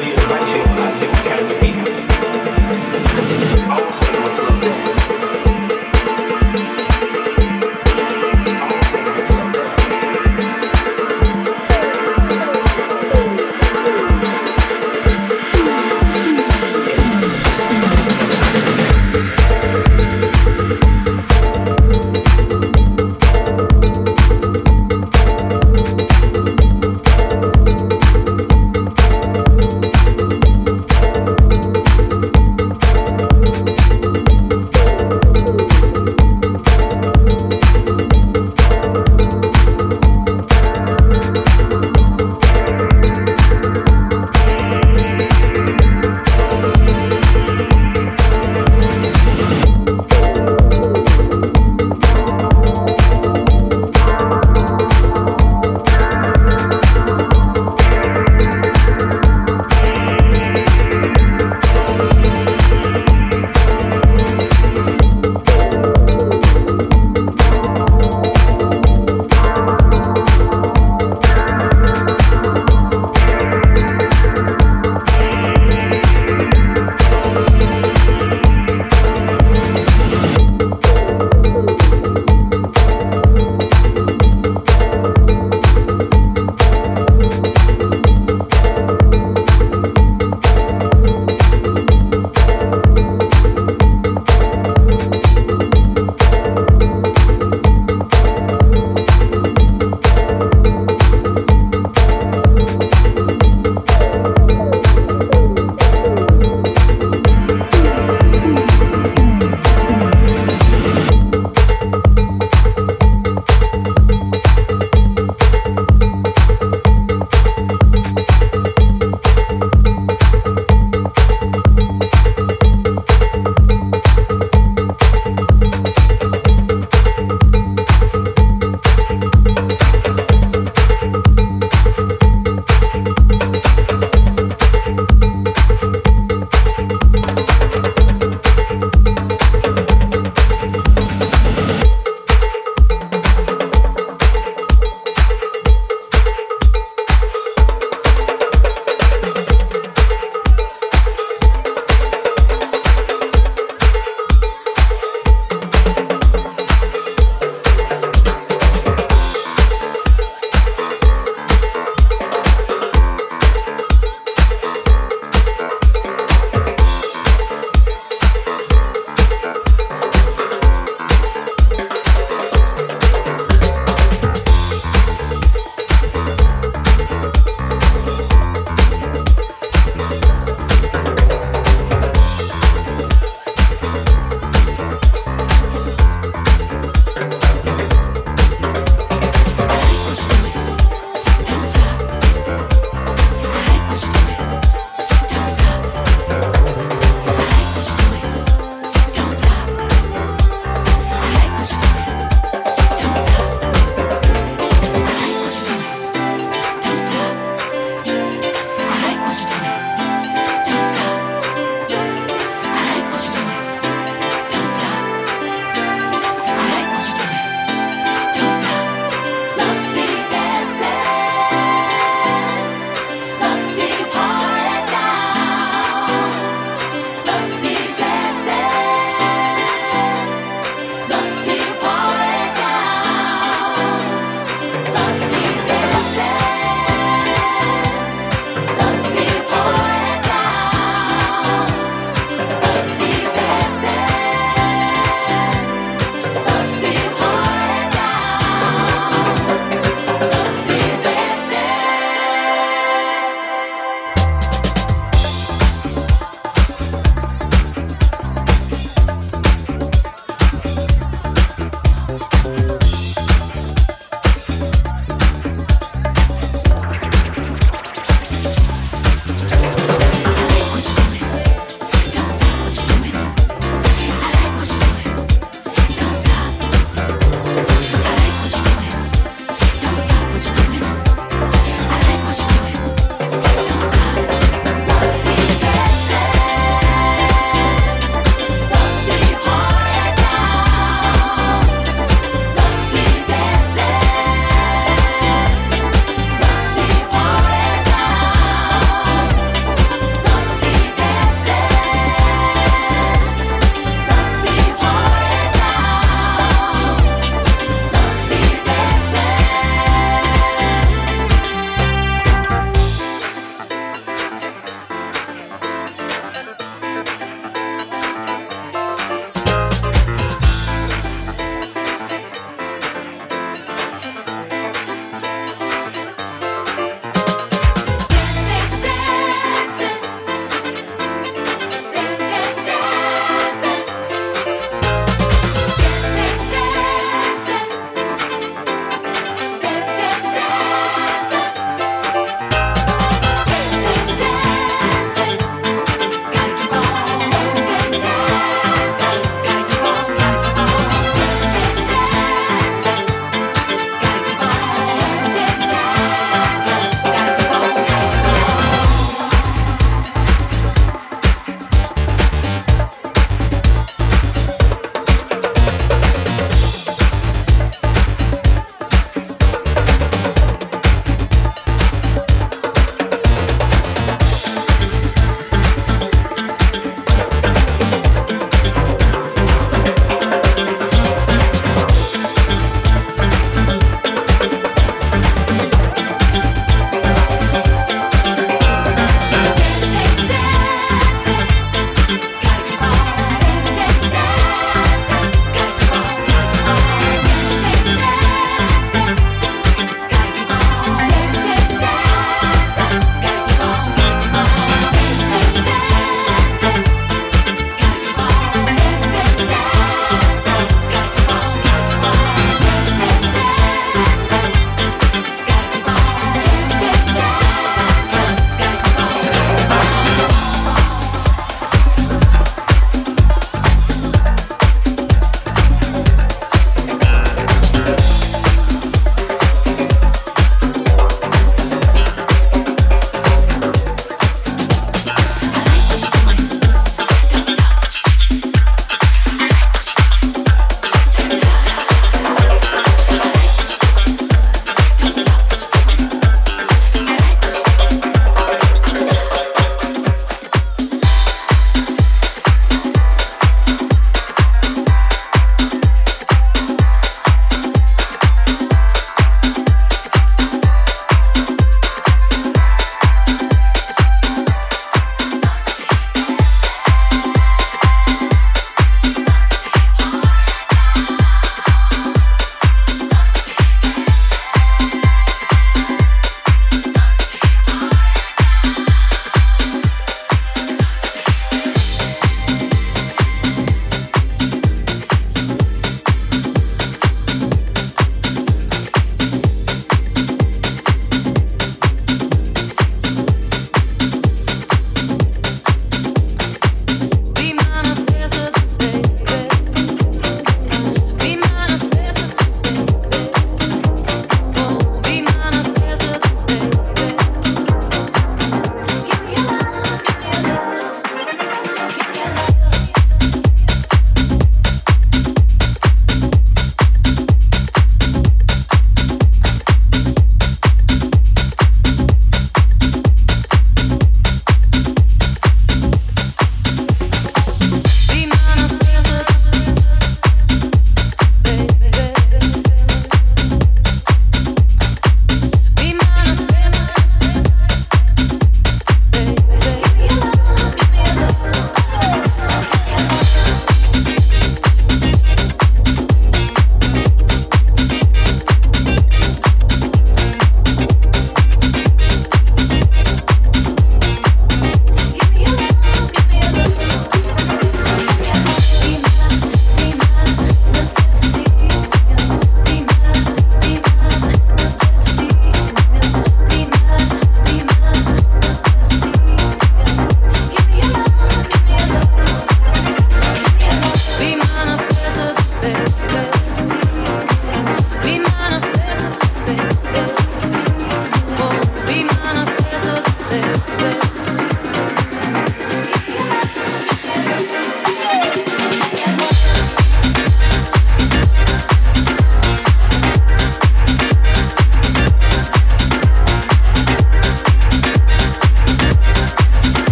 Right